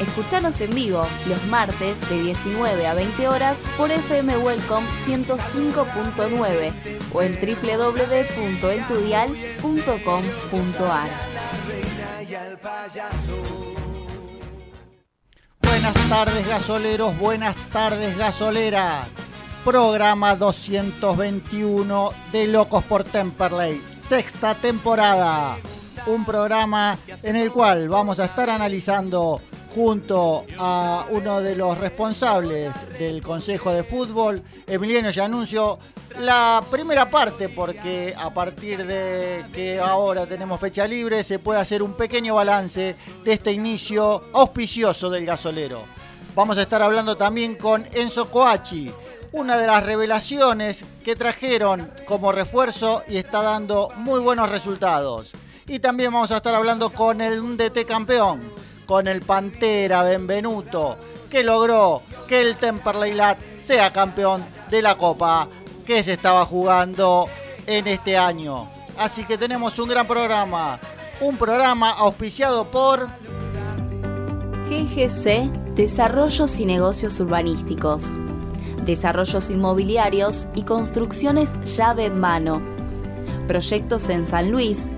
Escuchanos en vivo los martes de 19 a 20 horas por FM Welcome 105.9 o en www.entudial.com.ar. Buenas tardes gasoleros, buenas tardes gasoleras. Programa 221 de Locos por Temperley, sexta temporada. Un programa en el cual vamos a estar analizando junto a uno de los responsables del Consejo de Fútbol, Emiliano Yanuncio, la primera parte, porque a partir de que ahora tenemos fecha libre, se puede hacer un pequeño balance de este inicio auspicioso del gasolero. Vamos a estar hablando también con Enzo Coachi, una de las revelaciones que trajeron como refuerzo y está dando muy buenos resultados. Y también vamos a estar hablando con el DT campeón, con el Pantera Benvenuto, que logró que el Temperley Lat sea campeón de la Copa que se estaba jugando en este año. Así que tenemos un gran programa, un programa auspiciado por GGC Desarrollos y Negocios Urbanísticos, Desarrollos Inmobiliarios y Construcciones llave en mano. Proyectos en San Luis,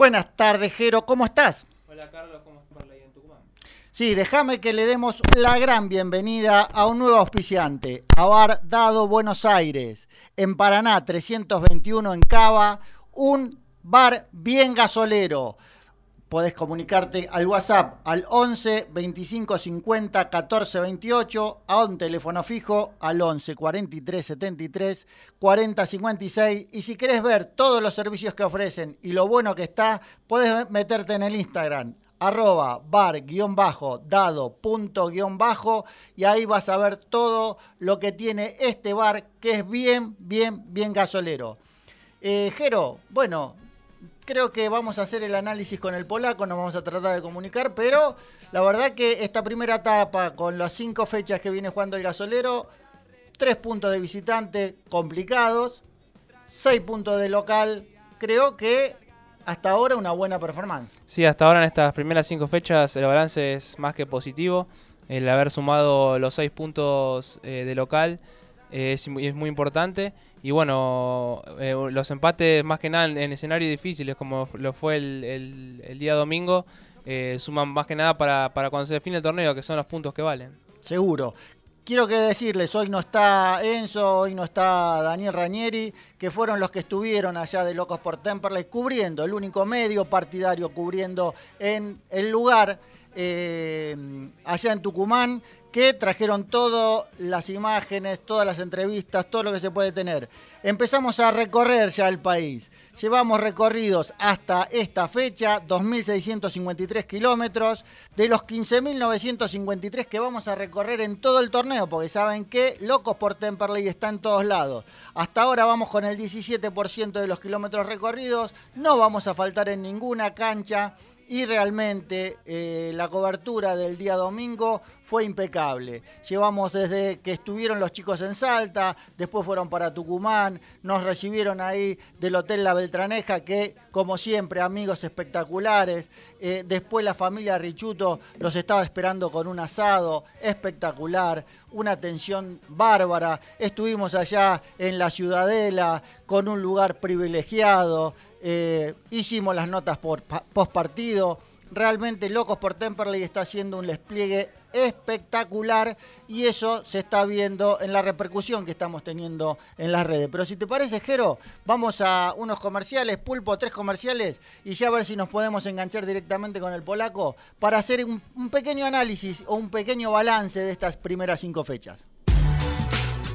Buenas tardes, Jero, ¿cómo estás? Hola Carlos, ¿cómo estás ahí en Tucumán? Sí, déjame que le demos la gran bienvenida a un nuevo auspiciante, a Bar Dado Buenos Aires, en Paraná 321 en Cava, un bar bien gasolero. Podés comunicarte al WhatsApp al 11 25 50 14 28, a un teléfono fijo al 11 43 73 40 56. Y si querés ver todos los servicios que ofrecen y lo bueno que está, podés meterte en el Instagram arroba bar-dado.bajo y ahí vas a ver todo lo que tiene este bar que es bien, bien, bien gasolero. Eh, Jero, bueno, creo que vamos a hacer el análisis con el polaco, nos vamos a tratar de comunicar, pero la verdad que esta primera etapa con las cinco fechas que viene jugando el gasolero, tres puntos de visitante complicados, seis puntos de local, creo que hasta ahora una buena performance. Sí, hasta ahora en estas primeras cinco fechas el balance es más que positivo. El haber sumado los seis puntos eh, de local eh, es, muy- es muy importante. Y bueno, eh, los empates más que nada en, en escenarios difíciles como lo fue el día domingo, eh, suman más que nada para, para cuando se define el torneo, que son los puntos que valen. Seguro. Quiero que decirles, hoy no está Enzo, hoy no está Daniel Ranieri, que fueron los que estuvieron allá de Locos por Temperley cubriendo, el único medio partidario cubriendo en el lugar eh, allá en Tucumán, que trajeron todas las imágenes, todas las entrevistas, todo lo que se puede tener. Empezamos a recorrer ya el país. Llevamos recorridos hasta esta fecha, 2.653 kilómetros, de los 15.953 que vamos a recorrer en todo el torneo, porque saben que Locos por Temperley está en todos lados. Hasta ahora vamos con el 17% de los kilómetros recorridos, no vamos a faltar en ninguna cancha y realmente eh, la cobertura del día domingo fue impecable. Llevamos desde que estuvieron los chicos en Salta, después fueron para Tucumán, nos recibieron ahí del Hotel La Beltraneja, que como siempre amigos espectaculares. Eh, después la familia Richuto los estaba esperando con un asado espectacular, una atención bárbara. Estuvimos allá en la Ciudadela con un lugar privilegiado. Eh, hicimos las notas por post partido. Realmente Locos por Temperley está haciendo un despliegue espectacular y eso se está viendo en la repercusión que estamos teniendo en las redes. Pero si te parece, Jero, vamos a unos comerciales, pulpo, tres comerciales y ya a ver si nos podemos enganchar directamente con el polaco para hacer un, un pequeño análisis o un pequeño balance de estas primeras cinco fechas.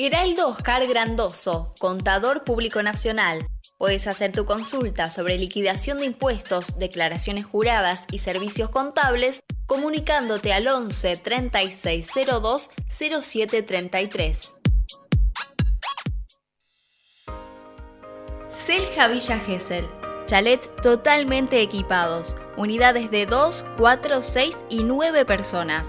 Heraldo Oscar Grandoso, contador público nacional. Puedes hacer tu consulta sobre liquidación de impuestos, declaraciones juradas y servicios contables comunicándote al 11 3602 0733. Selja Villa Gesell. Chalets totalmente equipados. Unidades de 2, 4, 6 y 9 personas.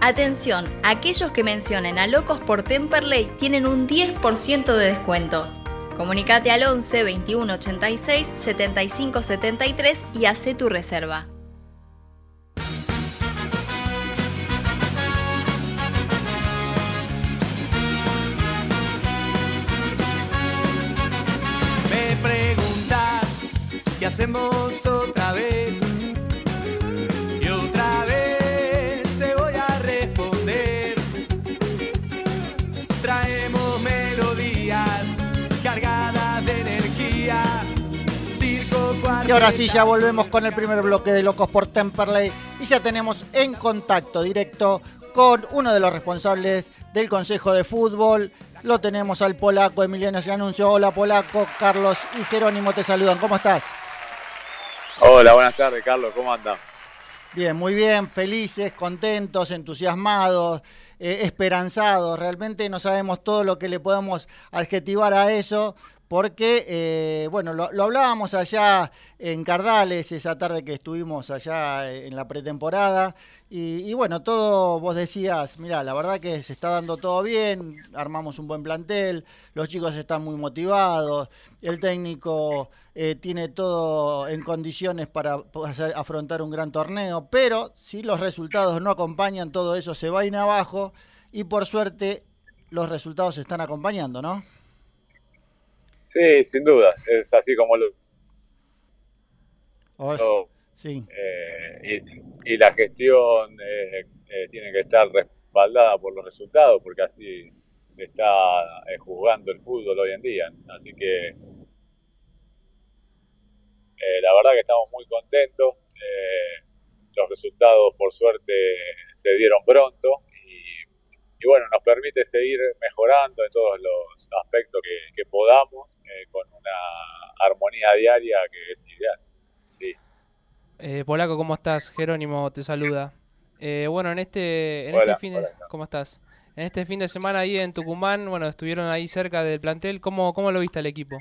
Atención, aquellos que mencionen a Locos por Temperley tienen un 10% de descuento. Comunicate al 11 21 86 75 73 y hace tu reserva. Me preguntas qué hacemos otra vez. Ahora sí, ya volvemos con el primer bloque de Locos por Temperley y ya tenemos en contacto directo con uno de los responsables del Consejo de Fútbol. Lo tenemos al polaco Emiliano Anuncio. Hola polaco, Carlos y Jerónimo te saludan. ¿Cómo estás? Hola, buenas tardes, Carlos. ¿Cómo andas? Bien, muy bien, felices, contentos, entusiasmados, eh, esperanzados. Realmente no sabemos todo lo que le podemos adjetivar a eso, porque, eh, bueno, lo, hablábamos allá en Cardales, esa tarde que estuvimos allá en la pretemporada, y, y, bueno, todo vos decías, mira, la verdad que se está dando todo bien, armamos un buen plantel, los chicos están muy motivados, el técnico eh, tiene todo en condiciones para hacer, afrontar un gran torneo, pero si los resultados no acompañan, todo eso se va a ir abajo, y por suerte los resultados se están acompañando, ¿no? Sí, sin duda, es así como lo... Oh, lo sí. Eh, y, y, la gestión eh, eh, tiene que estar respaldada por los resultados, porque así se está juzgando el fútbol hoy en día. Así que la verdad que estamos muy contentos. los resultados, por suerte, se dieron pronto y, y, bueno, nos permite seguir mejorando en todos los aspectos que, que podamos eh, con una armonía diaria que es ideal. Sí. Eh, Polaco, ¿cómo estás? Jerónimo te saluda. Eh, bueno, en este, en hola, este fin de, hola. ¿cómo estás? En este fin de semana ahí en Tucumán, bueno, estuvieron ahí cerca del plantel. ¿Cómo, cómo lo viste al equipo?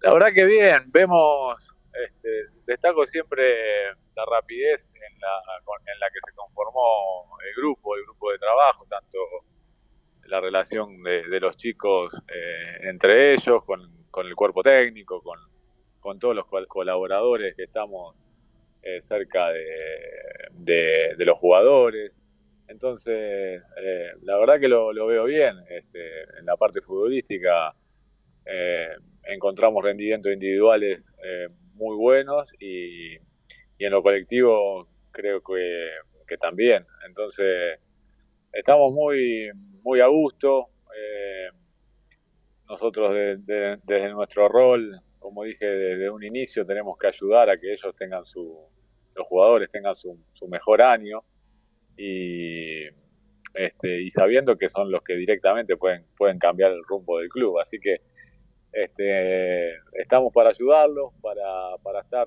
La verdad que bien, vemos, este, destaco siempre la rapidez en la, en la que se conformó el grupo, el grupo de trabajo, tanto la relación de, de los chicos eh, entre ellos, con, con, el cuerpo técnico, con, con todos los colaboradores que estamos eh, cerca de, de, los jugadores. Entonces, eh, la verdad que lo, veo bien. Este, en la parte futbolística encontramos rendimientos individuales muy buenos y, y, en lo colectivo creo que, que también. Entonces, estamos muy, muy a gusto. Eh, nosotros desde nuestro rol, como dije desde un inicio, tenemos que ayudar a que ellos tengan su, los jugadores tengan su, su mejor año y, este, y sabiendo que son los que directamente pueden, pueden cambiar el rumbo del club. Así que este, estamos para ayudarlos, para, para estar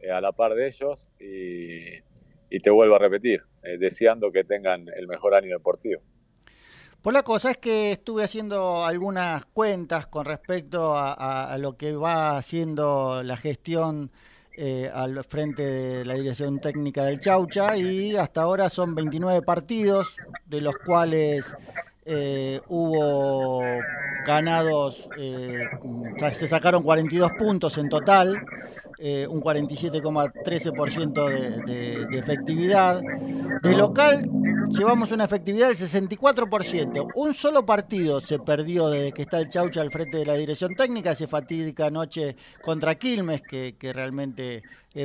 eh, a la par de ellos y, y te vuelvo a repetir, eh, deseando que tengan el mejor año deportivo. Pues la cosa es que estuve haciendo algunas cuentas con respecto a, lo que va haciendo la gestión eh, al frente de la dirección técnica del Chaucha y hasta ahora son 29 partidos, de los cuales eh, hubo ganados, eh, se sacaron 42 puntos en total, eh, un 47,13% de, de, efectividad. De local llevamos una efectividad del 64%. Un solo partido se perdió desde que está el Chaucha al frente de la dirección técnica, esa fatídica noche contra Quilmes, que, que realmente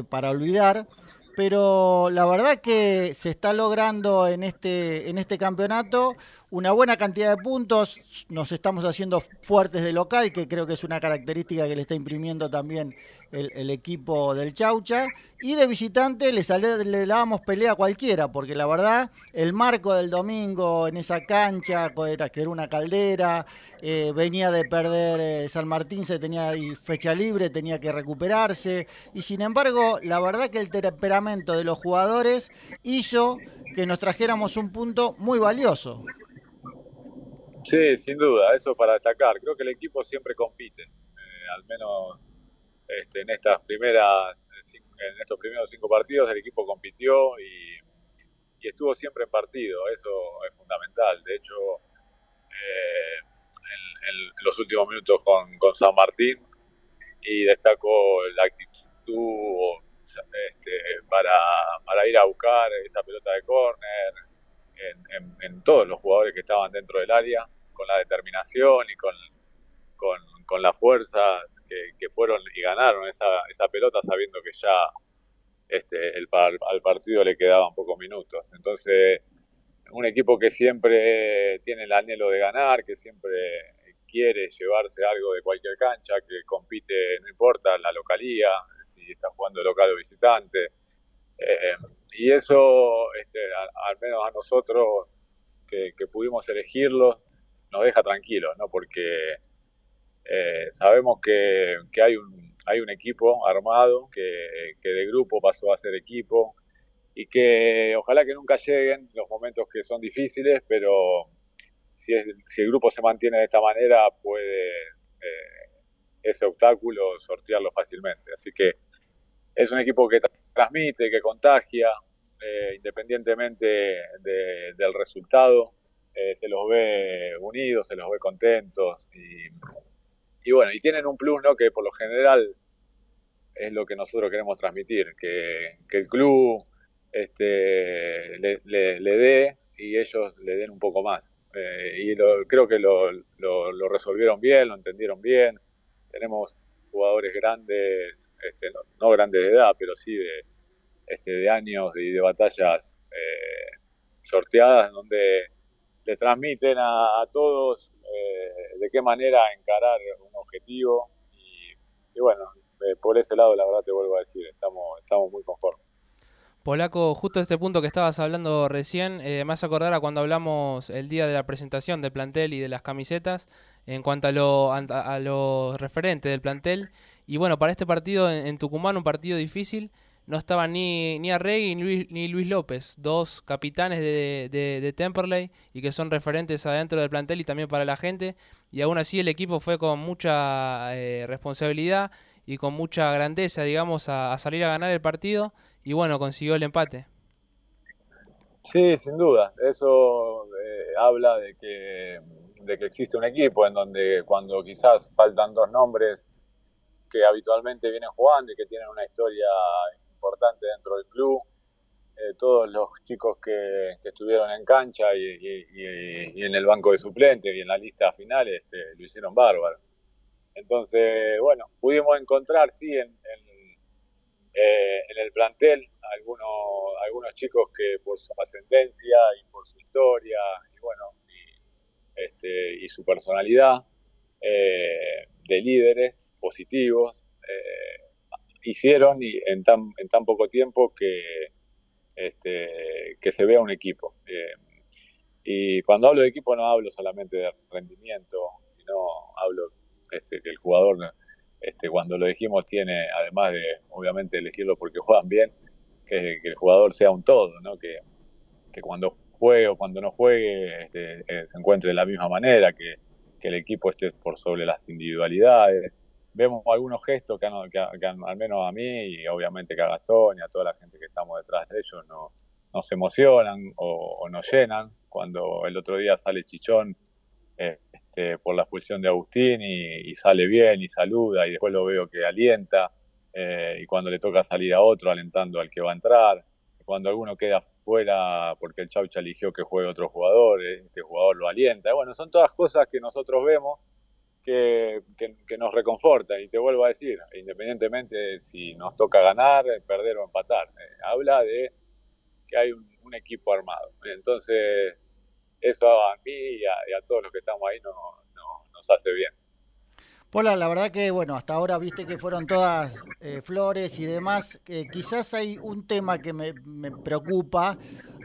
para olvidar pero la verdad que se está logrando en este, en este campeonato una buena cantidad de puntos, nos estamos haciendo fuertes de local, que creo que es una característica que le está imprimiendo también el, equipo del Chaucha, y de visitante le, sale, le dábamos pelea a cualquiera, porque la verdad el marco del domingo en esa cancha, que era una caldera, eh, venía de perder eh, San Martín, se tenía fecha libre, tenía que recuperarse, y sin embargo la verdad que el temperamento de los jugadores hizo que nos trajéramos un punto muy valioso. Sí, sin duda, eso para destacar. Creo que el equipo siempre compite, eh, al menos este, en estas primeras, en estos primeros cinco partidos el equipo compitió y, estuvo siempre en partido. Eso es fundamental. De hecho, eh, en, los últimos minutos con, con San Martín y destacó la actitud este, para, para ir a buscar esta pelota de córner, en, todos los jugadores que estaban dentro del área, con la determinación y con, con, las fuerzas que, fueron y ganaron esa, esa pelota sabiendo que ya este, el, al partido le quedaban pocos minutos. Entonces, un equipo que siempre tiene el anhelo de ganar, que siempre quiere llevarse algo de cualquier cancha, que compite, no importa la localía, si está jugando local o visitante. Eh, y eso, este, al menos a nosotros que, pudimos elegirlo, nos deja tranquilos, ¿no? Porque eh, sabemos que, hay, un, hay un equipo armado, que, de grupo pasó a ser equipo, y que ojalá que nunca lleguen los momentos que son difíciles, pero si, si el grupo se mantiene de esta manera, puede eh, ese obstáculo sortearlo fácilmente. Así que es un equipo que transmite, que contagia, eh, independientemente del resultado, eh, se los ve unidos, se los ve contentos y, bueno, y tienen un plus, ¿no? Que por lo general es lo que nosotros queremos transmitir, que, el club este, le, dé y ellos le den un poco más. Eh, y creo que lo, lo, resolvieron bien, lo entendieron bien. Tenemos jugadores grandes, este, no, grandes de edad, pero sí de, este, de años y de batallas eh, sorteadas, donde le transmiten a, todos eh, de qué manera encarar un objetivo. Y, bueno, eh, por ese lado, la verdad te vuelvo a decir, estamos, estamos muy conformes. Polaco, justo este punto que estabas hablando recién, eh, me hace acordar a cuando hablamos el día de la presentación del plantel y de las camisetas, en cuanto a, lo, a, los referentes del plantel. Y bueno, para este partido en, Tucumán, un partido difícil, no estaban ni, ni Arregui ni Luis, ni Luis López, dos capitanes de, de, Temperley y que son referentes adentro del plantel y también para la gente. Y aún así el equipo fue con mucha eh, responsabilidad y con mucha grandeza, digamos, a salir a ganar el partido y bueno, consiguió el empate. Sí, sin duda. Eso eh, habla de que, de que existe un equipo en donde cuando quizás faltan dos nombres que habitualmente vienen jugando y que tienen una historia importante dentro del club, eh, todos los chicos que, estuvieron en cancha y, en el banco de suplentes y en la lista final este, lo hicieron bárbaro. Entonces, bueno, pudimos encontrar, sí, en Eh, en el plantel, algunos, algunos chicos que por su ascendencia y por su historia y bueno, y, este, y su personalidad eh, de líderes positivos, eh, hicieron y en tan, en tan poco tiempo que, este, que se vea un equipo. y cuando hablo de equipo no hablo solamente de rendimiento, sino hablo este, que el jugador este, cuando lo dijimos, tiene, además de obviamente elegirlo porque juegan bien, que, el jugador sea un todo, ¿no? que, cuando juegue o cuando no juegue este, eh, se encuentre de la misma manera, que, el equipo esté por sobre las individualidades. Vemos algunos gestos que, al menos a mí y obviamente que a Gastón y a toda la gente que estamos detrás de ellos no, nos emocionan o, nos llenan. Cuando el otro día sale Chichón este, por la expulsión de Agustín y, sale bien y saluda y después lo veo que alienta eh, y cuando le toca salir a otro alentando al que va a entrar, cuando alguno queda fuera porque el Chaucha eligió que juegue otro jugador, eh, este jugador lo alienta. Bueno, son todas cosas que nosotros vemos que, nos reconfortan y te vuelvo a decir, independientemente si nos toca ganar, perder o empatar, habla de que hay un, un equipo armado. Entonces, eso a mí y a, todos los que estamos ahí no, nos hace bien. Pola, la verdad que, bueno, hasta ahora viste que fueron todas eh, flores y demás. Eh, quizás hay un tema que me, me preocupa,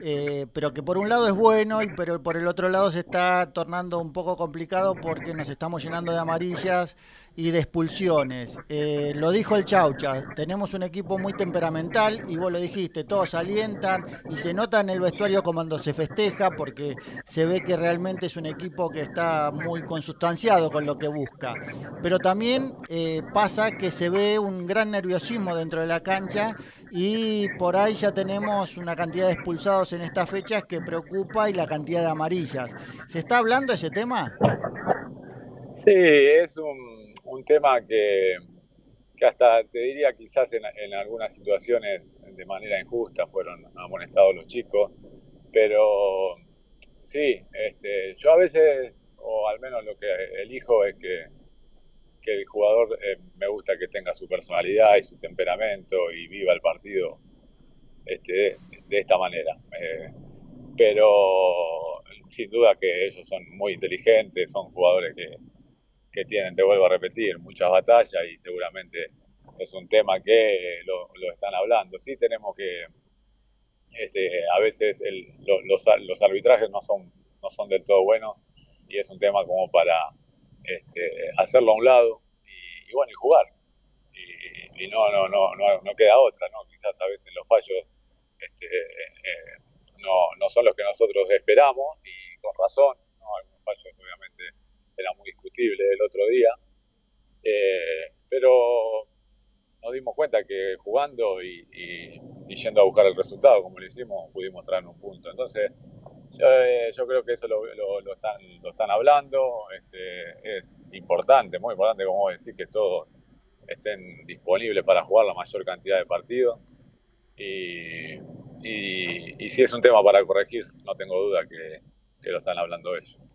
eh, pero que por un lado es bueno, y pero por el otro lado se está tornando un poco complicado porque nos estamos llenando de amarillas y de expulsiones. Eh, lo dijo el Chaucha, tenemos un equipo muy temperamental y vos lo dijiste, todos alientan y se nota en el vestuario cuando se festeja porque se ve que realmente es un equipo que está muy consustanciado con lo que busca. Pero también eh, pasa que se ve un gran nerviosismo dentro de la cancha y por ahí ya tenemos una cantidad de expulsados en estas fechas que preocupa y la cantidad de amarillas. ¿Se está hablando ese tema? Sí, es un un tema que, hasta te diría quizás en, algunas situaciones de manera injusta fueron amonestados los chicos, pero sí, este, yo a veces, o al menos lo que elijo es que, que el jugador eh, me gusta que tenga su personalidad y su temperamento y viva el partido este, de, esta manera. Eh, pero sin duda que ellos son muy inteligentes, son jugadores que, que tienen, te vuelvo a repetir, muchas batallas y seguramente es un tema que lo, están hablando. Sí tenemos que, este, a veces los, arbitrajes no son, no son del todo buenos y es un tema como para este, hacerlo a un lado y, bueno, y jugar. Y, no, no, no, no, queda otra, ¿no? Quizás a veces los fallos este, eh, no, no son los que nosotros esperamos y con razón, ¿no? Algunos fallos obviamente era muy discutible el otro día, eh, pero nos dimos cuenta que jugando y, yendo a buscar el resultado, como lo hicimos, pudimos traer un punto. Entonces, yo, eh, creo que eso lo, están, lo están hablando, este, es importante, muy importante, como decir, que todos estén disponibles para jugar la mayor cantidad de partidos. Y, y, si es un tema para corregir, no tengo duda que lo están hablando ellos.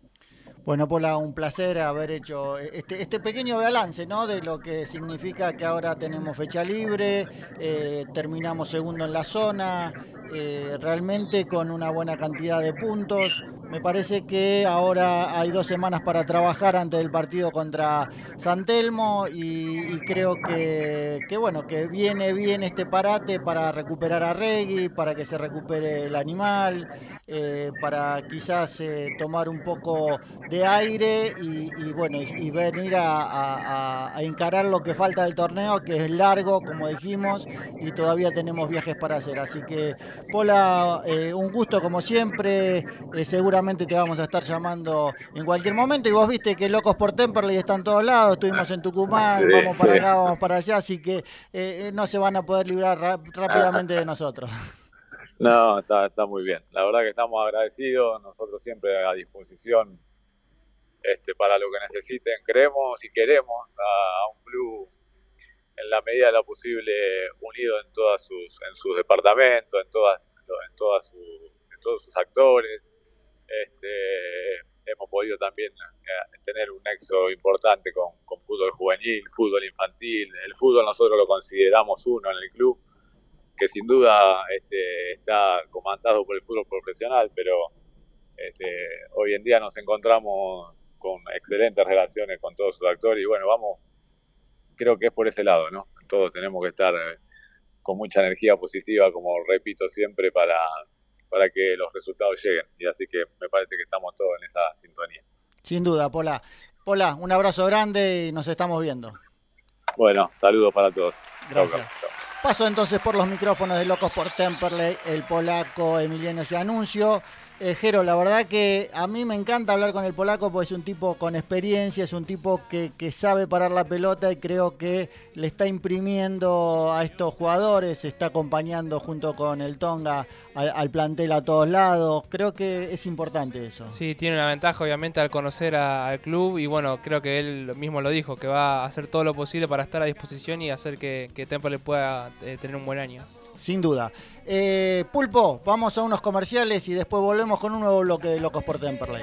Bueno, Pola, un placer haber hecho este, este, pequeño balance, ¿no? De lo que significa que ahora tenemos fecha libre, eh, terminamos segundo en la zona, eh, realmente con una buena cantidad de puntos. Me parece que ahora hay dos semanas para trabajar antes del partido contra San Telmo y, creo que, bueno, que viene bien este parate para recuperar a Regui, para que se recupere el animal, eh, para quizás eh, tomar un poco de aire y, bueno, y, venir a, encarar lo que falta del torneo, que es largo, como dijimos, y todavía tenemos viajes para hacer. Así que, Pola, eh, un gusto como siempre, seguramente te vamos a estar llamando en cualquier momento. Y vos viste que Locos por Temperley están todos lados, estuvimos en Tucumán, vamos para acá, vamos para allá, así que eh, no se van a poder librar rápidamente de nosotros. No, está, está muy bien. La verdad que estamos agradecidos, nosotros siempre a disposición este, para lo que necesiten. Creemos y queremos a, un club en la medida de lo posible unido en todas sus en sus departamentos, en todas en todos sus actores, este, hemos podido también eh, tener un nexo importante con, fútbol juvenil, fútbol infantil. El fútbol nosotros lo consideramos uno en el club que sin duda este, está comandado por el fútbol profesional, pero este, hoy en día nos encontramos con excelentes relaciones con todos sus actores y bueno, vamos, creo que es por ese lado, ¿no? Todos tenemos que estar eh, con mucha energía positiva, como repito siempre, para, para que los resultados lleguen. Y así que me parece que estamos todos en esa sintonía. Sin duda, Pola. Pola, un abrazo grande y nos estamos viendo. Bueno, saludos para todos. Gracias. Paso entonces por los micrófonos de Locos por Temperley, el polaco Emiliano Gianuncio. Eh, Jero, la verdad que a mí me encanta hablar con el polaco porque es un tipo con experiencia, es un tipo que, sabe parar la pelota y creo que le está imprimiendo a estos jugadores, está acompañando junto con el Tonga al, plantel a todos lados. Creo que es importante eso. Sí, tiene una ventaja obviamente al conocer al club y bueno, creo que él mismo lo dijo, que va a hacer todo lo posible para estar a disposición y hacer que, que Temple pueda eh, tener un buen año sin duda. Eh, Pulpo, vamos a unos comerciales y después volvemos con un nuevo bloque de Locos por Temperley.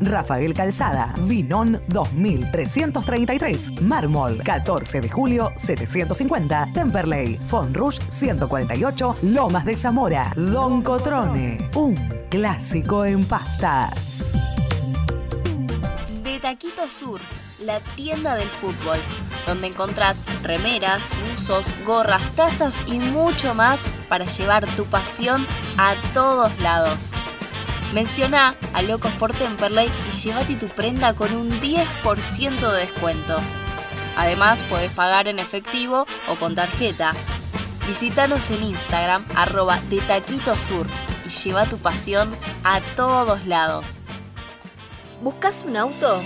Rafael Calzada, Vinón 2333, Mármol 14 de julio 750, Temperley, Fonrush 148, Lomas de Zamora, Don Cotrone, un clásico en pastas. De Taquito Sur, la tienda del fútbol, donde encontrás remeras, usos, gorras, tazas y mucho más para llevar tu pasión a todos lados. Menciona a Locos por Temperley y llévate tu prenda con un 10% de descuento. Además, puedes pagar en efectivo o con tarjeta. Visítanos en Instagram, arroba de Taquito Sur, y lleva tu pasión a todos lados. ¿Buscas un auto?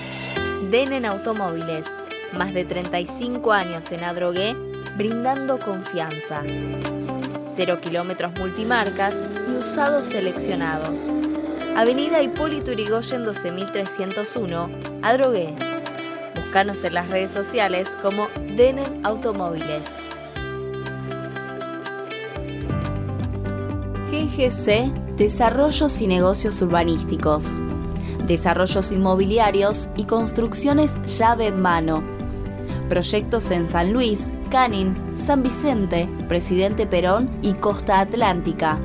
Den Automóviles. Más de 35 años en Adrogué, brindando confianza. Cero kilómetros multimarcas y usados seleccionados. Avenida Hipólito Yrigoyen 12301, Adrogué. Búscanos en las redes sociales como Denen Automóviles. GGC Desarrollos y Negocios Urbanísticos. Desarrollos inmobiliarios y construcciones llave en mano. Proyectos en San Luis, Canin, San Vicente, Presidente Perón y Costa Atlántica.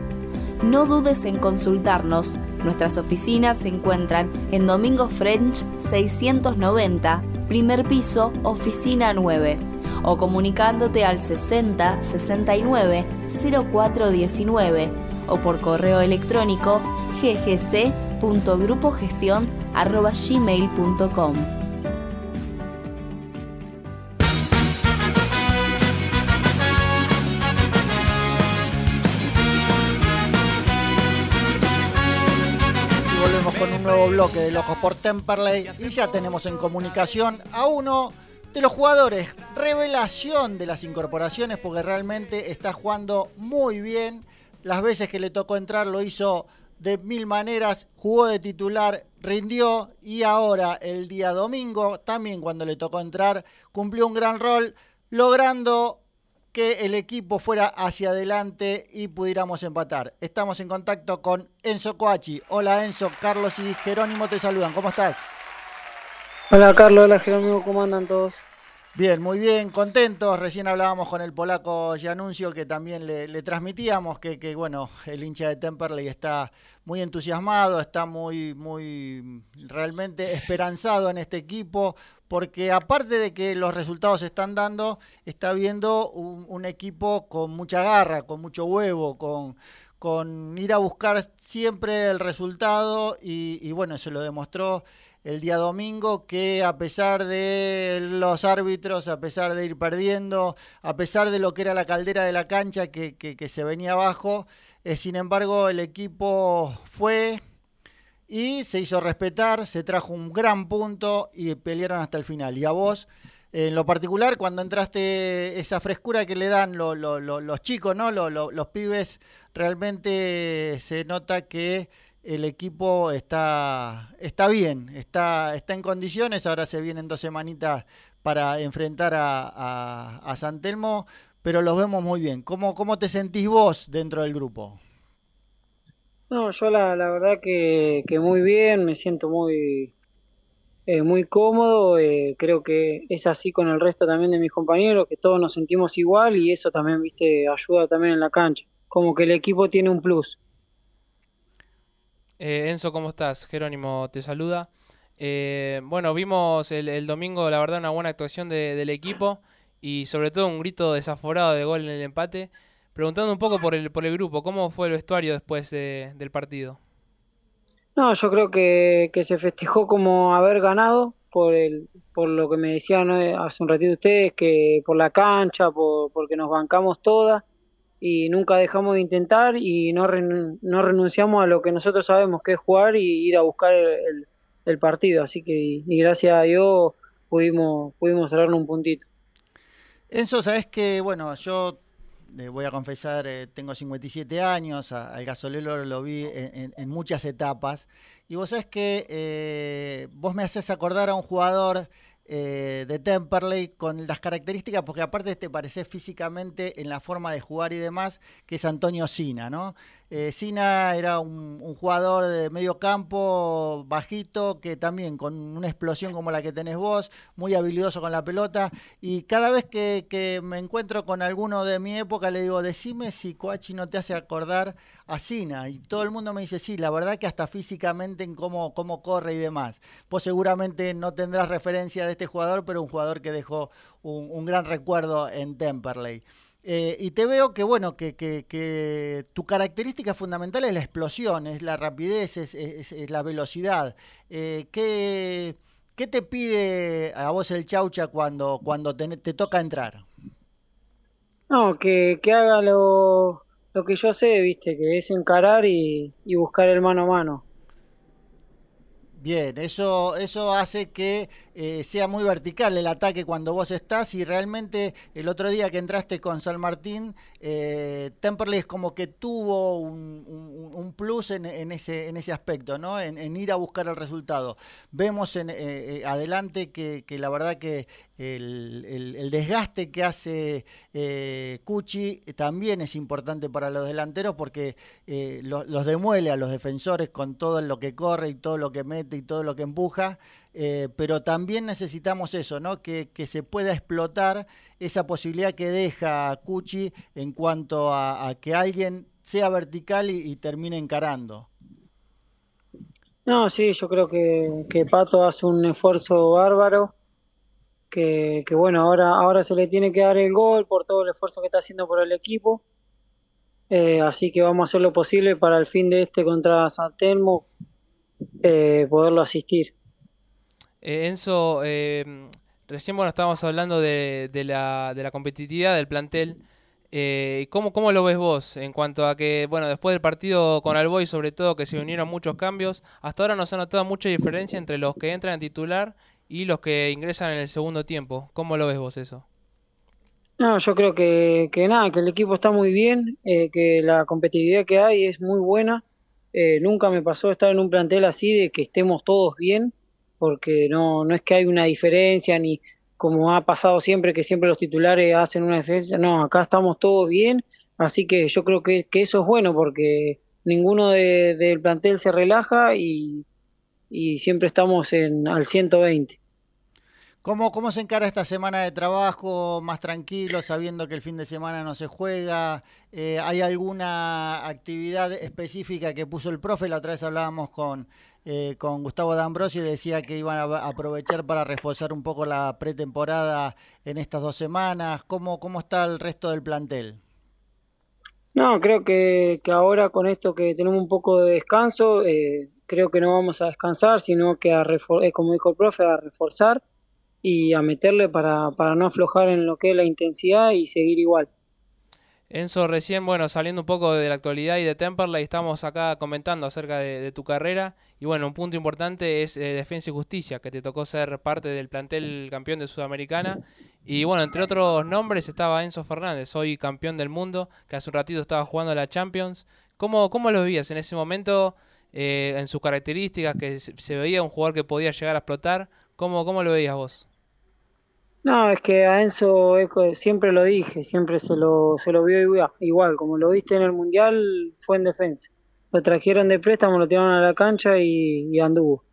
No dudes en consultarnos Nuestras oficinas se encuentran en Domingo French 690, primer piso, oficina 9, o comunicándote al 60 69 0419 o por correo electrónico ggc.grupogestion.gmail.com. bloque de Locos por Temperley y ya tenemos en comunicación a uno de los jugadores, revelación de las incorporaciones porque realmente está jugando muy bien. Las veces que le tocó entrar lo hizo de mil maneras, jugó de titular, rindió y ahora el día domingo, también cuando le tocó entrar, cumplió un gran rol, logrando que el equipo fuera hacia adelante y pudiéramos empatar. Estamos en contacto con Enzo Coachi. Hola Enzo, Carlos y Jerónimo te saludan. ¿Cómo estás? Hola Carlos, hola Jerónimo, ¿cómo andan todos? Bien, muy bien, contentos. Recién hablábamos con el polaco Gianuncio que también le, transmitíamos que, que, bueno, el hincha de Temperley está muy entusiasmado, está muy, muy realmente esperanzado en este equipo, porque aparte de que los resultados se están dando, está viendo un, equipo con mucha garra, con mucho huevo, con, con ir a buscar siempre el resultado y, bueno, se lo demostró el día domingo que a pesar de los árbitros, a pesar de ir perdiendo, a pesar de lo que era la caldera de la cancha que, que, se venía abajo, eh, sin embargo el equipo fue y se hizo respetar, se trajo un gran punto y pelearon hasta el final. Y a vos, En lo particular, cuando entraste, esa frescura que le dan los chicos, ¿no? los pibes, realmente se nota que el equipo está, está bien, está, está en condiciones. Ahora se vienen dos semanitas para enfrentar a, a, San Telmo, pero los vemos muy bien. ¿Cómo, ¿Cómo te sentís vos dentro del grupo? No, yo la, la verdad que, que muy bien, me siento muy, eh, muy cómodo, eh, creo que es así con el resto también de mis compañeros, que todos nos sentimos igual y eso también, viste, ayuda también en la cancha, como que el equipo tiene un plus. Eh, Enzo, ¿cómo estás? Jerónimo te saluda. Bueno, vimos el, domingo, la verdad, una buena actuación del equipo y sobre todo un grito desaforado de gol en el empate. Preguntando un poco por el, por el grupo, ¿cómo fue el vestuario después del partido? No, yo creo que, se festejó como haber ganado por el por lo que me decían hace un ratito ustedes, que por la cancha, por, porque nos bancamos todas y nunca dejamos de intentar y no, no renunciamos a lo que nosotros sabemos que es jugar y ir a buscar el, partido. Así que, y gracias a Dios, pudimos, pudimos traernos un puntito. Enzo, sabes que, bueno, yo voy a confesar, eh, tengo 57 años, al gasolero lo vi en, muchas etapas, y vos sabés que eh, vos me haces acordar a un jugador eh, de Temperley con las características, porque aparte te parece físicamente en la forma de jugar y demás, que es Antonio Sina, ¿no? Eh, Sina era un, jugador de medio campo, bajito, que también con una explosión como la que tenés vos, muy habilidoso con la pelota. Y cada vez que, me encuentro con alguno de mi época, le digo, decime si Coachi no te hace acordar a Sina. Y todo el mundo me dice, sí, la verdad que hasta físicamente en cómo, cómo corre y demás. Vos seguramente no tendrás referencia de este jugador, pero un jugador que dejó un, un gran recuerdo en Temperley. Eh, y te veo que, bueno, que, que, tu característica fundamental es la explosión, es la rapidez, es, la velocidad. Eh, ¿qué, te pide a vos el Chaucha cuando, cuando te, toca entrar? No, que, haga lo, lo, que yo sé, viste, que es encarar y, y buscar el mano a mano. Bien, eso, eso hace que eh, sea muy vertical el ataque cuando vos estás y realmente el otro día que entraste con San Martín, eh, Temperley es como que tuvo un, plus en, ese, en ese aspecto, ¿no? En, ir a buscar el resultado. Vemos en, eh, eh, adelante que, la verdad que el, desgaste que hace Cuchi también es importante para los delanteros porque los demuele a los defensores con todo lo que corre y todo lo que mete y todo lo que empuja. Eh, pero también necesitamos eso, ¿no? Que, se pueda explotar esa posibilidad que deja Cuchi en cuanto a, que alguien sea vertical y, termine encarando. No, sí, yo creo que, Pato hace un esfuerzo bárbaro, que, bueno, ahora, ahora se le tiene que dar el gol por todo el esfuerzo que está haciendo por el equipo. Eh, así que vamos a hacer lo posible para el fin de este contra San Telmo eh, poderlo asistir. Eh, Enzo, eh, recién bueno, estábamos hablando de, la, competitividad del plantel. Eh, ¿cómo, ¿Cómo lo ves vos en cuanto a que, bueno, después del partido con Alboy, sobre todo, que se unieron muchos cambios, hasta ahora no se ha notado mucha diferencia entre los que entran a titular y los que ingresan en el segundo tiempo? ¿Cómo lo ves vos eso? No, yo creo que, que nada, que el equipo está muy bien, eh, que la competitividad que hay es muy buena. nunca me pasó estar en un plantel así de que estemos todos bien porque no, no es que hay una diferencia ni como ha pasado siempre, que siempre los titulares hacen una defensa, no, acá estamos todos bien, así que yo creo que, eso es bueno porque ninguno del plantel se relaja y, y siempre estamos en, al 120. ¿Cómo, ¿Cómo se encara esta semana de trabajo más tranquilo, sabiendo que el fin de semana no se juega? Eh, ¿Hay alguna actividad específica que puso el profe? La otra vez hablábamos con eh, con Gustavo D'Ambrosio decía que iban a aprovechar para reforzar un poco la pretemporada en estas dos semanas. ¿Cómo, cómo está el resto del plantel? No, creo que, ahora con esto que tenemos un poco de descanso, eh, creo que no vamos a descansar, sino que, a eh, como dijo el profe, a reforzar y a meterle para, para no aflojar en lo que es la intensidad y seguir igual. Enzo, recién, bueno, saliendo un poco de la actualidad y de Temperley, estamos acá comentando acerca de, tu carrera. Y bueno, un punto importante es eh, Defensa y Justicia, que te tocó ser parte del plantel campeón de Sudamericana. Y bueno, entre otros nombres estaba Enzo Fernández, hoy campeón del mundo, que hace un ratito estaba jugando la Champions. ¿Cómo, cómo lo veías en ese momento, eh, en sus características, que se, veía un jugador que podía llegar a explotar? ¿Cómo, cómo lo veías vos? No, es que a Enzo siempre lo dije, siempre se lo, se lo vio igual, como lo viste en el Mundial, fue en defensa. Lo trajeron de préstamo, lo tiraron a la cancha y, anduvo.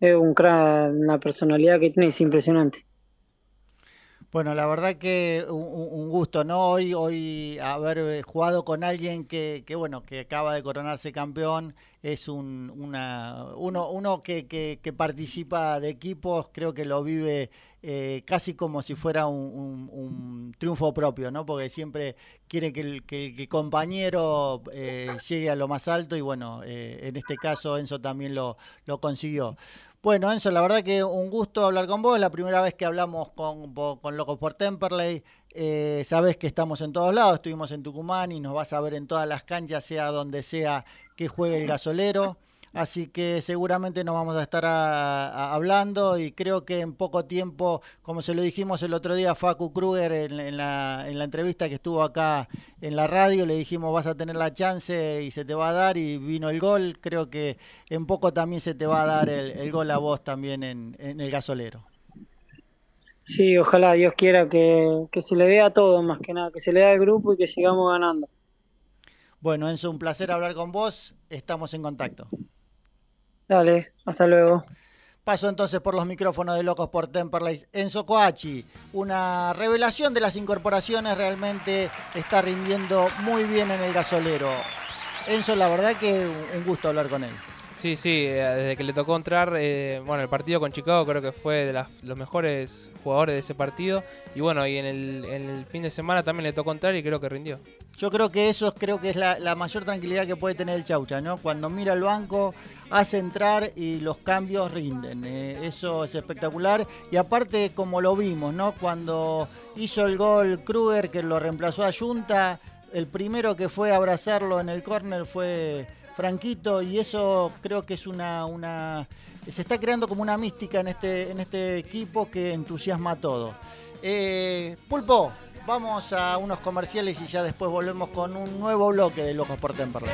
Es un una personalidad que tiene, es impresionante. Bueno, la verdad que un, gusto, ¿no? Hoy, hoy haber eh, jugado con alguien que, que, bueno, que acaba de coronarse campeón, es un, una, uno, uno que, que, participa de equipos, creo que lo vive eh, casi como si fuera un, triunfo propio, ¿no? Porque siempre quiere que el, que compañero eh, llegue a lo más alto y bueno, en este caso Enzo también lo, lo consiguió. Bueno, Enzo, la verdad que un gusto hablar con vos. La primera vez que hablamos con, con Locos por Temperley. Eh, sabés que estamos en todos lados. Estuvimos en Tucumán y nos vas a ver en todas las canchas, sea donde sea que juegue el gasolero. Así que seguramente nos vamos a estar hablando y creo que en poco tiempo, como se lo dijimos el otro día a Facu Kruger en, la, en, la, entrevista que estuvo acá en la radio, le dijimos vas a tener la chance y se te va a dar y vino el gol. Creo que en poco también se te va a dar el, gol a vos también en, el gasolero. Sí, ojalá Dios quiera que, que se le dé a todo más que nada, que se le dé al grupo y que sigamos ganando. Bueno, Enzo, un placer hablar con vos. Estamos en contacto. Dale, hasta luego. Paso entonces por los micrófonos de Locos por Temperley. Enzo Coachi, una revelación de las incorporaciones, realmente está rindiendo muy bien en el gasolero. Enzo, la verdad que un gusto hablar con él. Sí, sí, eh, desde que le tocó entrar, eh, bueno, el partido con Chicago creo que fue de los mejores jugadores de ese partido. Y bueno, y en el, fin de semana también le tocó entrar y creo que rindió. Yo creo que eso creo que es la, mayor tranquilidad que puede tener el Chaucha, ¿no? Cuando mira al banco, hace entrar y los cambios rinden. Eh, eso es espectacular. Y aparte, como lo vimos, ¿no? Cuando hizo el gol Kruger, que lo reemplazó a Junta, el primero que fue a abrazarlo en el córner fue Franquito, y eso creo que es una, una. Se está creando como una mística en este, en este equipo que entusiasma a todo. Eh, Pulpo, vamos a unos comerciales y ya después volvemos con un nuevo bloque de Locos por Temperley.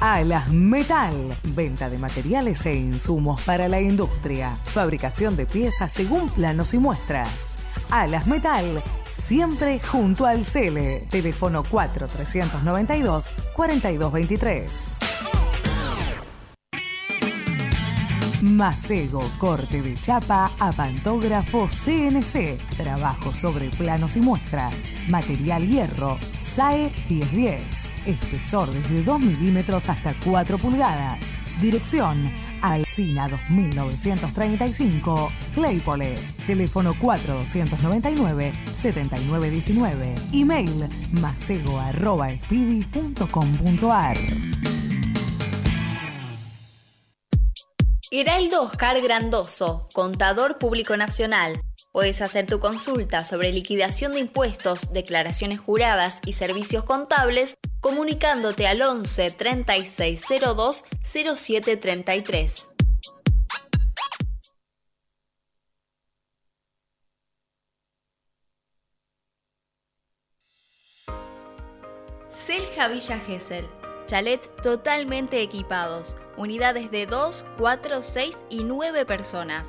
Alas Metal. Venta de materiales e insumos para la industria. Fabricación de piezas según planos y muestras. Alas Metal, siempre junto al Cele. Teléfono 4392 4223. Macego, corte de chapa a pantógrafo CNC, trabajo sobre planos y muestras, material hierro, SAE 1010, espesor desde 2 milímetros hasta 4 pulgadas, dirección Alcina 2935, Claypole, teléfono 4299-7919, email macego.com.ar. Heraldo Oscar Grandoso, contador público nacional. Puedes hacer tu consulta sobre liquidación de impuestos, declaraciones juradas y servicios contables comunicándote al 11 3602 0733. Selja Villa Gesell. Chalets totalmente equipados unidades de 2, 4, 6 y 9 personas.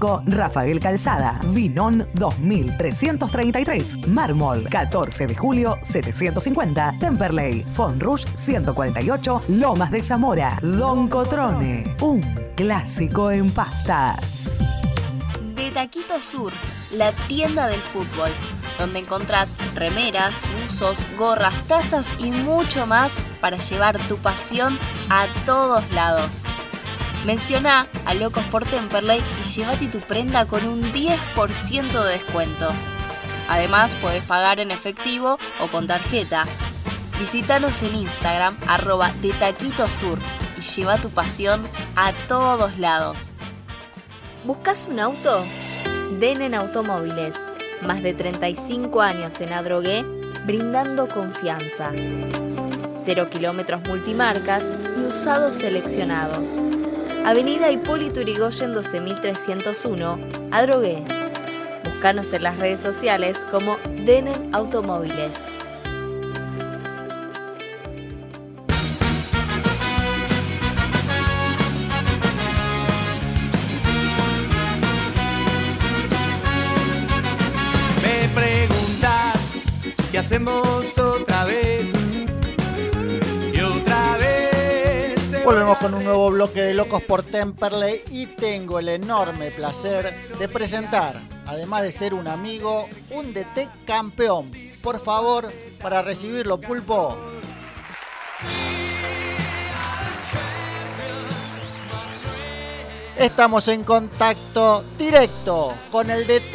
Rafael Calzada, Vinón 2333, Mármol 14 de julio 750, Temperley, Fonrush 148, Lomas de Zamora, Don Cotrone, un clásico en pastas. De Taquito Sur, la tienda del fútbol, donde encontrás remeras, buzos, gorras, tazas y mucho más para llevar tu pasión a todos lados. Menciona a Locos por Temperley y llévate tu prenda con un 10% de descuento. Además, podés pagar en efectivo o con tarjeta. Visítanos en Instagram, arroba de Taquito Sur, y lleva tu pasión a todos lados. ¿Buscas un auto? Denen Automóviles. Más de 35 años en Adrogué, brindando confianza. Cero kilómetros multimarcas y usados seleccionados. Avenida Hipólito Yrigoyen 12301, Adrogué. Búscanos en las redes sociales como Denen Automóviles. Me preguntas qué hacemos con un nuevo bloque de Locos por Temperley y tengo el enorme placer de presentar, además de ser un amigo, un DT campeón. Por favor, para recibirlo, Pulpo. Estamos en contacto directo con el DT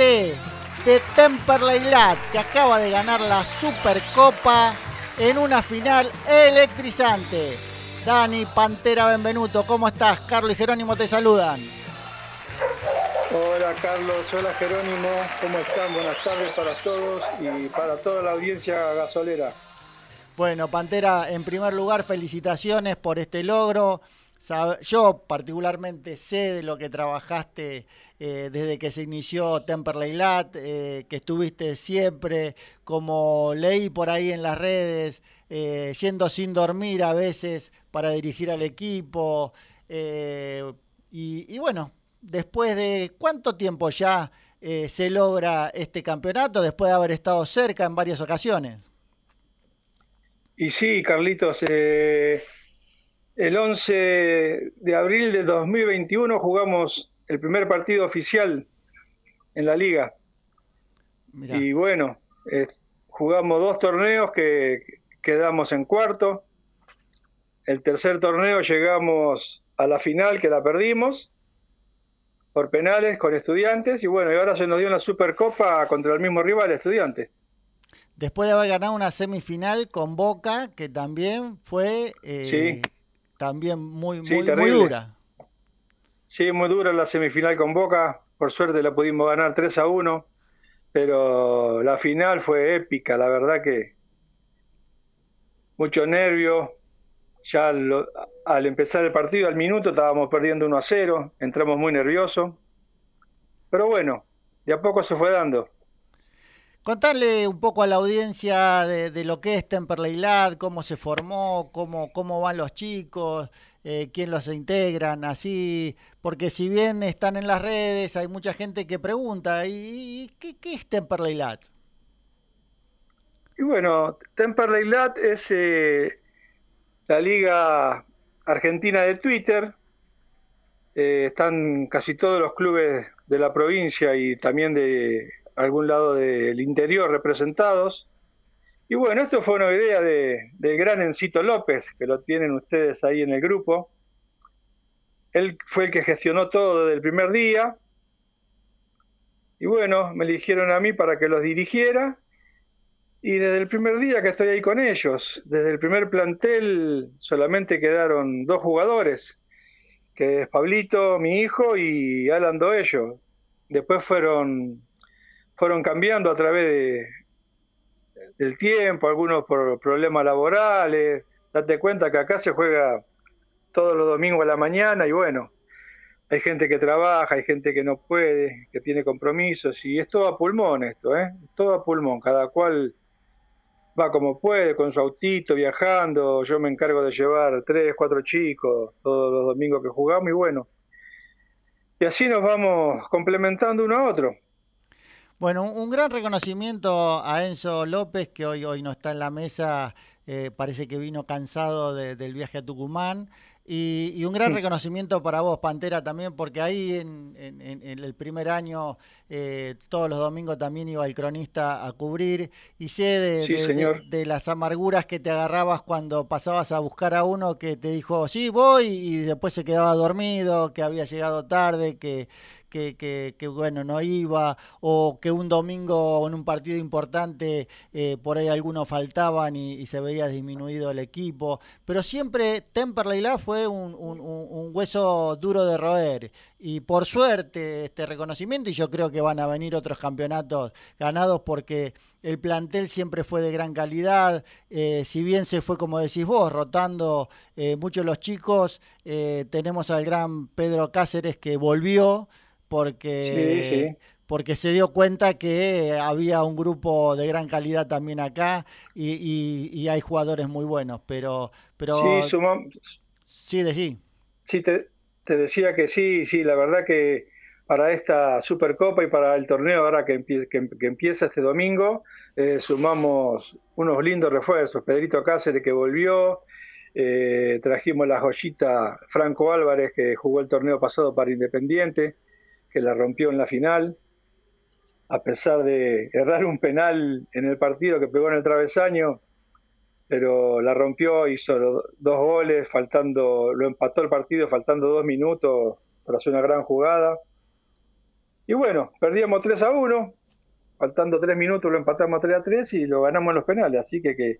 de Temperley Lat, que acaba de ganar la Supercopa en una final electrizante. Dani Pantera Benvenuto, ¿cómo estás? Carlos y Jerónimo te saludan. Hola Carlos, hola Jerónimo, ¿cómo están? Buenas tardes para todos y para toda la audiencia gasolera. Bueno, Pantera, en primer lugar, felicitaciones por este logro. Yo particularmente sé de lo que trabajaste eh, desde que se inició Temperley Lat, eh, que estuviste siempre, como leí por ahí en las redes, eh, yendo sin dormir a veces para dirigir al equipo. eh, y, y bueno, después de cuánto tiempo ya se logra este campeonato, después de haber estado cerca en varias ocasiones. Y sí, Carlitos, el 11 de abril de 2021 jugamos el primer partido oficial en la liga. Mirá. Y bueno, eh, jugamos dos torneos que quedamos en cuarto. El tercer torneo llegamos a la final que la perdimos por penales con estudiantes y bueno, y ahora se nos dio una supercopa contra el mismo rival, estudiantes. Después de haber ganado una semifinal con Boca, que también fue eh, Sí. también muy, Sí, muy, muy dura. Sí, muy dura la semifinal con Boca, por suerte la pudimos ganar 3 a 1, pero la final fue épica, la verdad que mucho nervio. Ya al empezar el partido, al minuto, estábamos perdiendo 1 a 0, entramos muy nerviosos. Pero bueno, de a poco se fue dando. Contarle un poco a la audiencia de, de lo que es Temperley Lad, cómo se formó, cómo, cómo van los chicos, eh, quién los integran, así, porque si bien están en las redes, hay mucha gente que pregunta, ¿y, qué, es Temperley Lad? Y bueno, Temperley Lat es eh, la liga argentina de Twitter. Eh, están casi todos los clubes de la provincia y también de algún lado del interior representados. Y bueno, esto fue una idea de, del gran Encito López, que lo tienen ustedes ahí en el grupo. Él fue el que gestionó todo desde el primer día. Y bueno, me eligieron a mí para que los dirigiera. Y desde el primer día que estoy ahí con ellos, desde el primer plantel solamente quedaron dos jugadores, que es Pablito, mi hijo, y Alan Doello. después fueron, fueron cambiando a través de, del tiempo, algunos por problemas laborales. Date cuenta que acá se juega todos los domingos a la mañana y bueno, hay gente que trabaja, hay gente que no puede, que tiene compromisos y es todo a pulmón esto, ¿eh? Todo a pulmón, cada cual va como puede, con su autito, viajando, yo me encargo de llevar tres, cuatro chicos todos los domingos que jugamos y bueno, y así nos vamos complementando uno a otro. Bueno, un gran reconocimiento a Enzo López, que hoy, hoy no está en la mesa, eh, parece que vino cansado del viaje a Tucumán. Y, un gran reconocimiento para vos, Pantera, también, porque ahí en, el primer año, eh, todos los domingos también iba el cronista a cubrir. Y sé de, de, las amarguras que te agarrabas cuando pasabas a buscar a uno que te dijo, sí, voy, y después se quedaba dormido, que había llegado tarde, que, que, que, bueno, no iba, o que un domingo en un partido importante eh, por ahí algunos faltaban y, se veía disminuido el equipo, pero siempre Temperley La fue un, un, hueso duro de roer. Y por suerte este reconocimiento y yo creo que van a venir otros campeonatos ganados porque el plantel siempre fue de gran calidad, eh, si bien se fue como decís vos, rotando eh, muchos los chicos, tenemos al gran Pedro Cáceres que volvió, porque, porque se dio cuenta que había un grupo de gran calidad también acá y, y, hay jugadores muy buenos, pero... pero sí, sumamos... Sí, de sí. Sí, te, te, decía que sí, sí, la verdad que para esta Supercopa y para el torneo ahora que, que, empieza este domingo, eh, sumamos unos lindos refuerzos. Pedrito Cáceres que volvió, eh, trajimos la joyita Franco Álvarez que jugó el torneo pasado para Independiente, que la rompió en la final, a pesar de errar un penal en el partido que pegó en el travesaño, pero la rompió, hizo dos goles, faltando, lo empató el partido faltando dos minutos hacer una gran jugada. Y bueno, perdíamos 3 a 1, faltando tres minutos lo empatamos 3 a 3 y lo ganamos en los penales, así que, que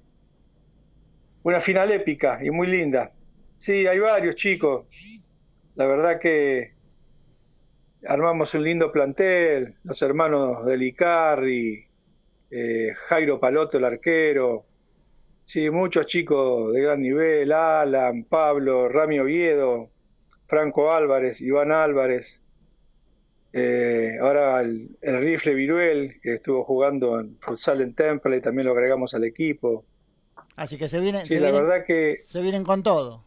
una final épica y muy linda. Sí, hay varios chicos. La verdad que armamos un lindo plantel, los hermanos de Licarri, eh, Jairo Paloto, el arquero, sí, muchos chicos de gran nivel, Alan, Pablo, Rami Oviedo, Franco Álvarez, Iván Álvarez, eh, ahora el, rifle Viruel, que estuvo jugando en futsal en Temple y también lo agregamos al equipo. Así que se vienen, sí, la verdad que se vienen con todo.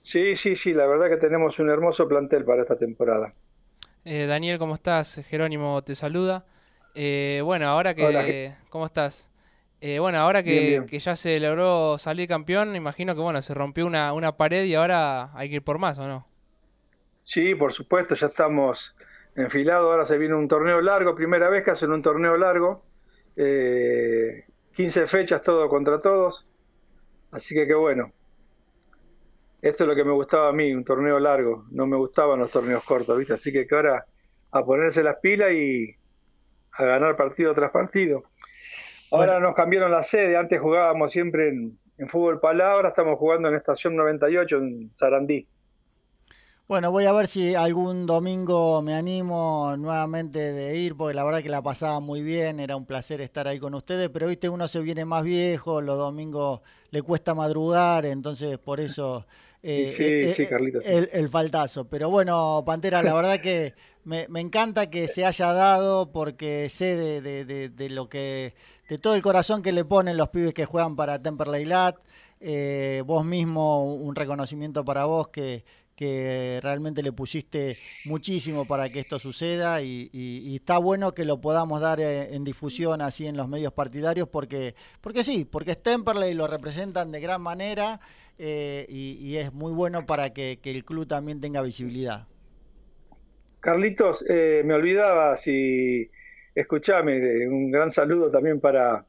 Sí, sí, sí, la verdad que tenemos un hermoso plantel para esta temporada. Eh, Daniel, ¿cómo estás? Jerónimo te saluda. Eh, bueno, ahora que... ¿Cómo estás? Eh, bueno, ahora que, ya se logró salir campeón, imagino que bueno, se rompió una, una pared y ahora hay que ir por más, ¿o no? Sí, por supuesto, ya estamos enfilados, ahora se viene un torneo largo, primera vez que hacen un torneo largo, 15 fechas todo contra todos, así que qué bueno, esto es lo que me gustaba a mí, un torneo largo. No me gustaban los torneos cortos, ¿viste? Así que, ahora a ponerse las pilas y a ganar partido tras partido. Ahora nos cambiaron la sede. Antes jugábamos siempre en, en Fútbol Palabra, estamos jugando en Estación 98 en Sarandí. Bueno, voy a ver si algún domingo me animo nuevamente de ir, porque la verdad que la pasaba muy bien, era un placer estar ahí con ustedes, pero viste, uno se viene más viejo, los domingos le cuesta madrugar, entonces por eso eh, sí, eh, sí, eh, El, faltazo. Pero bueno, Pantera, la verdad que me, encanta que se haya dado porque sé de, lo que, de todo el corazón que le ponen los pibes que juegan para Temperley Lat. vos mismo, un reconocimiento para vos que, que realmente le pusiste muchísimo para que esto suceda y, está bueno que lo podamos dar en difusión así en los medios partidarios porque, porque sí, porque es Temperley lo representan de gran manera eh, y, es muy bueno para que, el club también tenga visibilidad. Carlitos, eh, me olvidaba si escuchame, eh, un gran saludo también para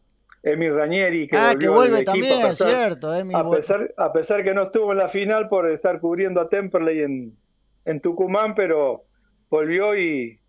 Emi Rañeri, que, ah, que vuelve también, cierto. a, pesar, a pesar que no estuvo en la final por estar cubriendo a Temperley en, en Tucumán, pero volvió y,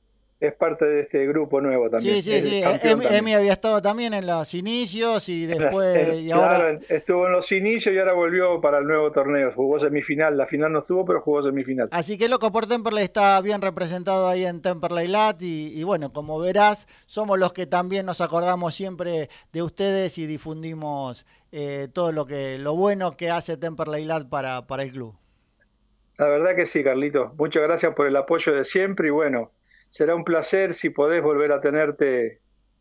es parte de este grupo nuevo también. Sí, sí, sí. Emi, había estado también en los inicios y después. y ahora... estuvo en los inicios y ahora volvió para el nuevo torneo. Jugó semifinal. La final no estuvo, pero jugó semifinal. Así que Loco por Temperley está bien representado ahí en Temperley Lat. Y, y, bueno, como verás, somos los que también nos acordamos siempre de ustedes y difundimos eh, todo lo que lo bueno que hace Temperley Lat para, para el club. La verdad que sí, Carlito. Muchas gracias por el apoyo de siempre y bueno será un placer si podés volver a tenerte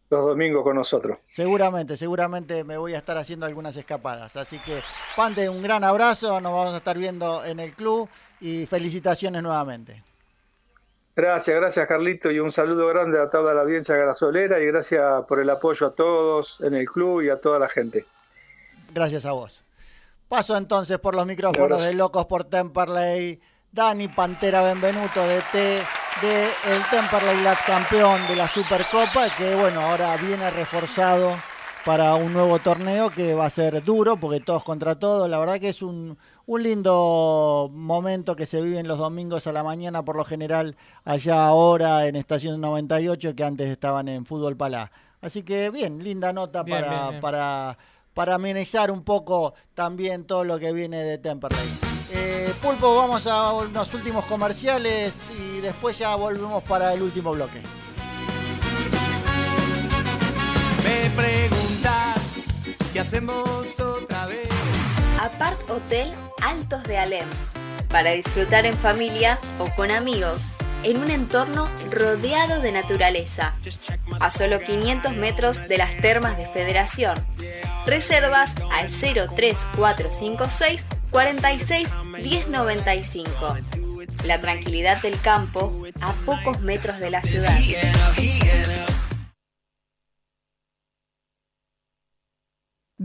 los domingos con nosotros. Seguramente, seguramente me voy a estar haciendo algunas escapadas. Así que, Pante, un gran abrazo, nos vamos a estar viendo en el club y felicitaciones nuevamente. Gracias, gracias Carlito y un saludo grande a toda la audiencia gasolera y gracias por el apoyo a todos en el club y a toda la gente. Gracias a vos. Paso entonces por los micrófonos de Locos por Temperley. Dani Pantera Benvenuto de T de el Temperley Lat campeón de la Supercopa, que bueno, ahora viene reforzado para un nuevo torneo que va a ser duro, porque todos contra todos. La verdad que es un, un lindo momento que se vive en los domingos a la mañana, por lo general, allá ahora en Estación 98, que antes estaban en Fútbol Palá. Así que bien, linda nota para, para, para amenizar un poco también todo lo que viene de Temperley. Pulpo, vamos a unos últimos comerciales y después ya volvemos para el último bloque. Me preguntas qué hacemos otra vez. Apart Hotel Altos de Alem. Para disfrutar en familia o con amigos en un entorno rodeado de naturaleza, a solo 500 metros de las termas de Federación. Reservas al 03456 46 1095. La tranquilidad del campo a pocos metros de la ciudad.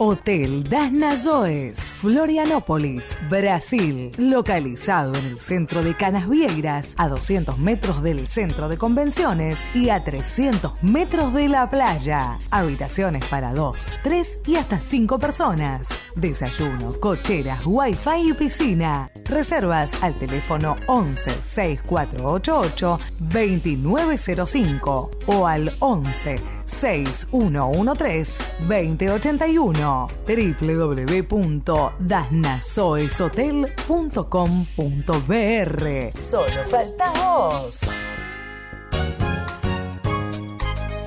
Hotel Das Nazoes, Florianópolis, Brasil, localizado en el centro de Canasvieiras, a 200 metros del centro de convenciones y a 300 metros de la playa. Habitaciones para dos, tres y hasta cinco personas. Desayuno, cocheras, wifi y piscina. Reservas al teléfono 11 6488 2905 o al 11 6113 2081 www.dasnasoeshotel.com.br Solo falta vos.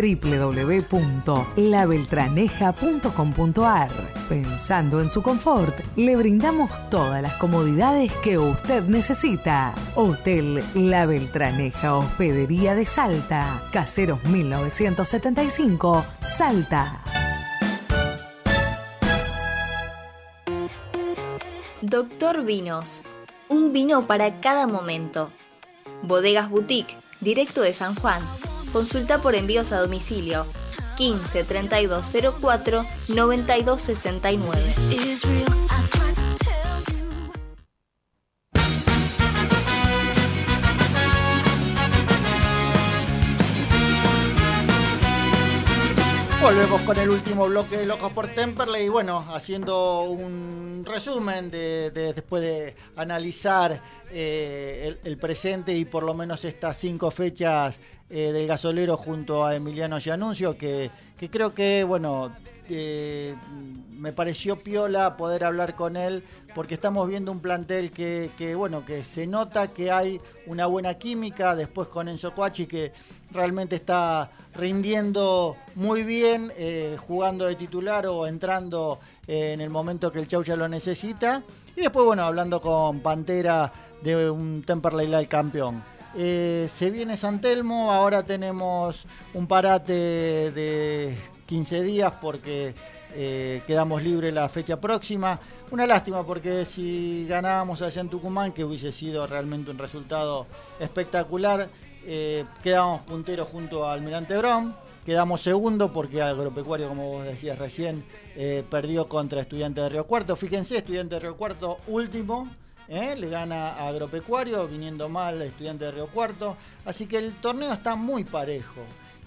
www.labeltraneja.com.ar. Pensando en su confort, le brindamos todas las comodidades que usted necesita. Hotel La Beltraneja Hospedería de Salta, Caseros 1975, Salta. Doctor Vinos, un vino para cada momento. Bodegas Boutique, directo de San Juan Consulta por envíos a domicilio 15 3204 9269. Volvemos con el último bloque de Locos por Temperley y bueno, haciendo un resumen de, después de analizar eh, el, presente y por lo menos estas cinco fechas eh, del gasolero junto a Emiliano Gianuncio, que, que creo que bueno eh, me pareció piola poder hablar con él porque estamos viendo un plantel que, bueno que se nota que hay una buena química después con Enzo Coachi que realmente está rindiendo muy bien eh, jugando de titular o entrando eh, en el momento que el Chaucha lo necesita y después bueno hablando con Pantera de un Temperley Light campeón eh, se viene San Telmo, ahora tenemos un parate de 15 días porque quedamos libres la fecha próxima. Una lástima porque si ganábamos allá en Tucumán, que hubiese sido realmente un resultado espectacular, eh, quedábamos punteros junto al Almirante Brown. Quedamos segundo porque Agropecuario, como vos decías recién, eh, perdió contra Estudiantes de Río Cuarto. Fíjense, Estudiantes de Río Cuarto último, le gana a Agropecuario, viniendo mal Estudiantes de Río Cuarto. Así que el torneo está muy parejo.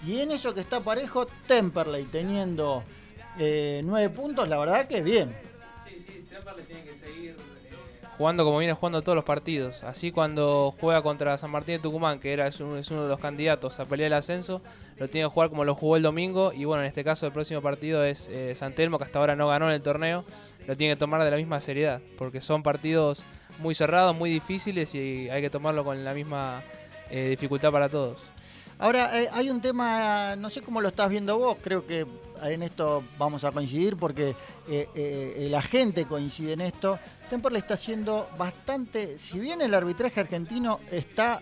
Y en eso que está parejo, Temperley teniendo eh, nueve puntos, la verdad que bien. Sí, sí, Temperley tiene que seguir eh, jugando como viene jugando todos los partidos. Así cuando juega contra San Martín de Tucumán, que era es, uno de los candidatos a pelear el ascenso, lo tiene que jugar como lo jugó el domingo. Y bueno, en este caso el próximo partido es eh, San Telmo, que hasta ahora no ganó en el torneo. Lo tiene que tomar de la misma seriedad, porque son partidos muy cerrados, muy difíciles y hay que tomarlo con la misma dificultad para todos. Ahora, eh, hay un tema, no sé cómo lo estás viendo vos, creo que en esto vamos a coincidir porque eh, eh, la gente coincide en esto. Temperley está haciendo bastante, si bien el arbitraje argentino está,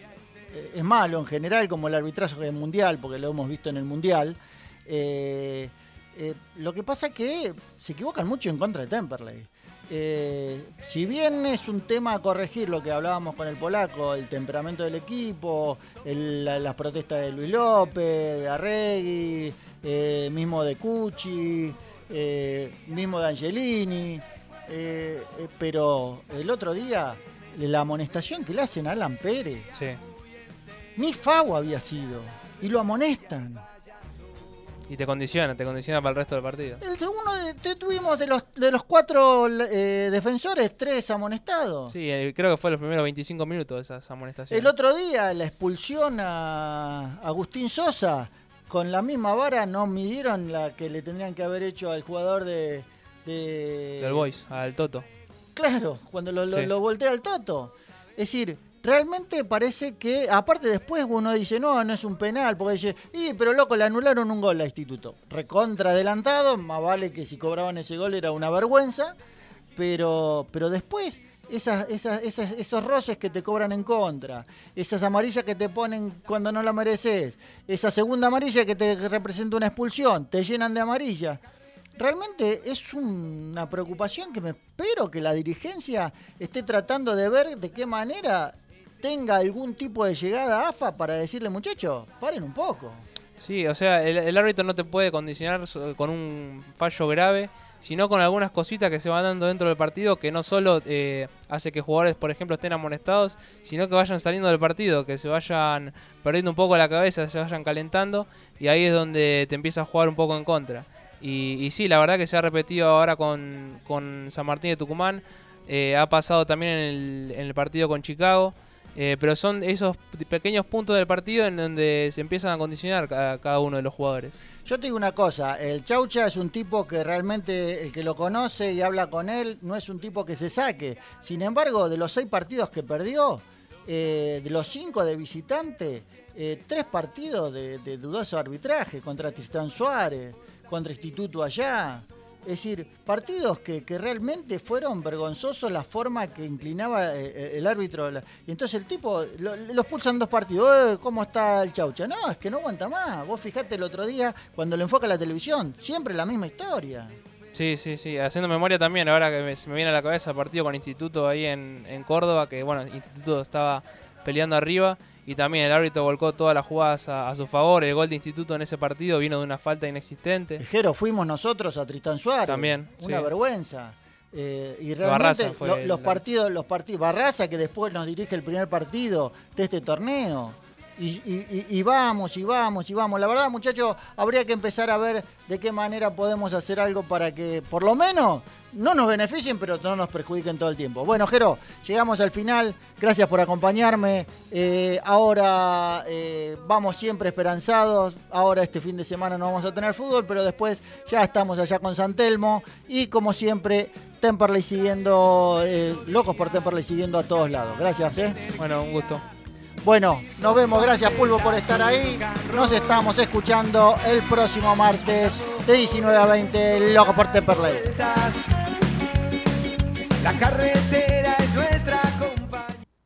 es malo en general, como el arbitraje mundial, porque lo hemos visto en el mundial, lo que pasa es que se equivocan mucho en contra de Temperley. Eh, si bien es un tema a corregir lo que hablábamos con el polaco, el temperamento del equipo, las protestas de Luis López, de Arregui, eh, mismo de Cucci, eh, mismo de Angelini, pero el otro día la amonestación que le hacen a Alan Pérez, ni FAO había sido, y lo amonestan. Y te condiciona, te condiciona para el resto del partido. El segundo, te tuvimos de los, de los cuatro eh, defensores, tres amonestados. Sí, eh, creo que fue los primeros 25 minutos de esas amonestaciones. El otro día, la expulsión a Agustín Sosa, con la misma vara no midieron la que le tendrían que haber hecho al jugador de... de... Del Boys, al Toto. Claro, cuando lo, lo voltea al Toto. Es decir, realmente parece que, aparte después uno dice, no, no es un penal, porque dice, y pero loco, le anularon un gol a Instituto. Recontra adelantado, más vale que si cobraban ese gol era una vergüenza, pero, pero después esas, esas, esos roces que te cobran en contra, esas amarillas que te ponen cuando no la mereces, esa segunda amarilla que te representa una expulsión, te llenan de amarilla. Realmente es una preocupación que me espero que la dirigencia esté tratando de ver de qué manera tenga algún tipo de llegada a AFA para decirle, muchachos, paren un poco. Sí, o sea, el, árbitro no te puede condicionar con un fallo grave, sino con algunas cositas que se van dando dentro del partido que no solo eh, hace que jugadores, por ejemplo, estén amonestados, sino que vayan saliendo del partido, que se vayan perdiendo un poco la cabeza, se vayan calentando, y ahí es donde te empieza a jugar un poco en contra. Y, sí, la verdad que se ha repetido ahora con, San Martín de Tucumán, eh, ha pasado también en el, en el partido con Chicago. Eh, pero son esos pequeños puntos del partido en donde se empiezan a condicionar a cada uno de los jugadores. Yo te digo una cosa, el Chaucha es un tipo que realmente el que lo conoce y habla con él no es un tipo que se saque. Sin embargo, de los seis partidos que perdió, eh, de los cinco de visitante, eh, tres partidos de, de dudoso arbitraje contra Tristán Suárez, contra Instituto allá. Es decir, partidos que, realmente fueron vergonzosos la forma que inclinaba eh, eh, el árbitro. Y entonces el tipo, los pulsan dos partidos. Eh, ¿Cómo está el chaucha? No, es que no aguanta más. Vos fijate el otro día cuando lo enfoca la televisión. Siempre la misma historia. Sí, sí, sí. Haciendo memoria también, ahora que me, me viene a la cabeza el partido con Instituto ahí en, en Córdoba, que bueno, Instituto estaba peleando arriba y también el árbitro volcó todas las jugadas a, su favor. El gol de Instituto en ese partido vino de una falta inexistente. Jero, fuimos nosotros a Tristán Suárez. También. Una vergüenza. Eh, y realmente los partidos, los partidos, Barraza que después nos dirige el primer partido de este torneo. Y, vamos, y vamos, y vamos. La verdad, muchachos, habría que empezar a ver de qué manera podemos hacer algo para que, por lo menos, no nos beneficien, pero no nos perjudiquen todo el tiempo. Bueno, Jero, llegamos al final. Gracias por acompañarme. Eh, ahora eh, vamos siempre esperanzados. Ahora este fin de semana no vamos a tener fútbol, pero después ya estamos allá con San Telmo. Y como siempre, Temperley siguiendo, eh, locos por Temperley siguiendo a todos lados. Gracias, Bueno, un gusto. Bueno, nos vemos. Gracias, Pulvo, por estar ahí. Nos estamos escuchando el próximo martes de 19 a 20, Loco por Temperley. La carretera es nuestra.